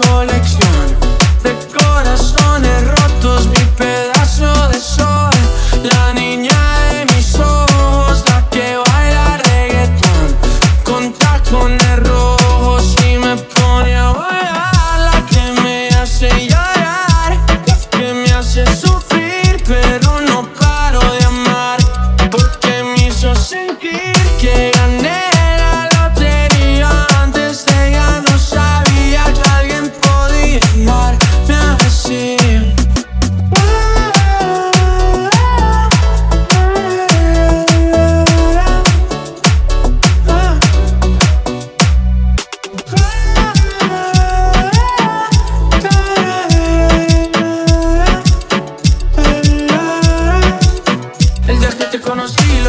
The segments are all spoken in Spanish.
con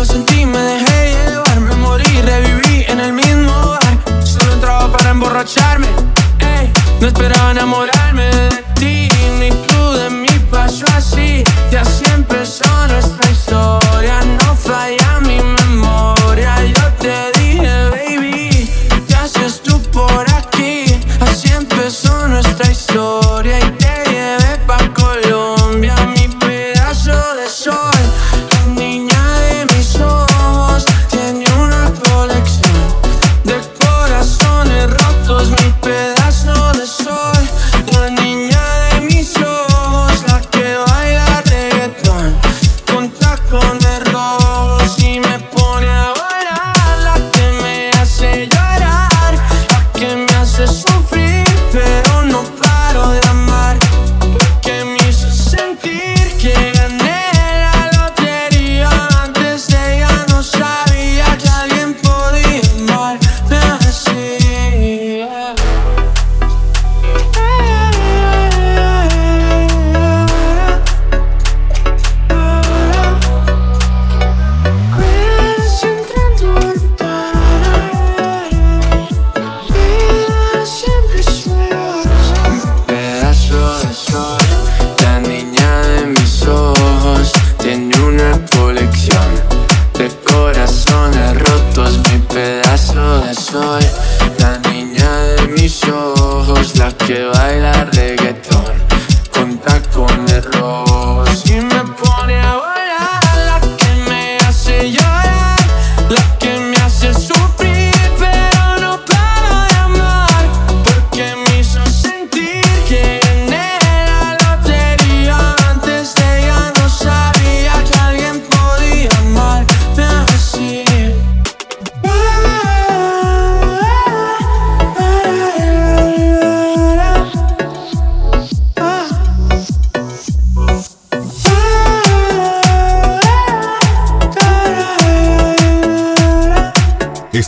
yo sentí, me dejé llevar, me morí, reviví en el mismo bar. Solo entraba para emborracharme, ey, no esperaba enamorarme. La que baila reggaetón, con tacones robos y me pone a varar. La que me hace llorar, la que me hace sufrir, pero no paro de ver. mis ojos la que baila reggaetón con tacones rojos.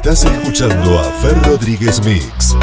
Estás escuchando a Fer Rodríguez Mix.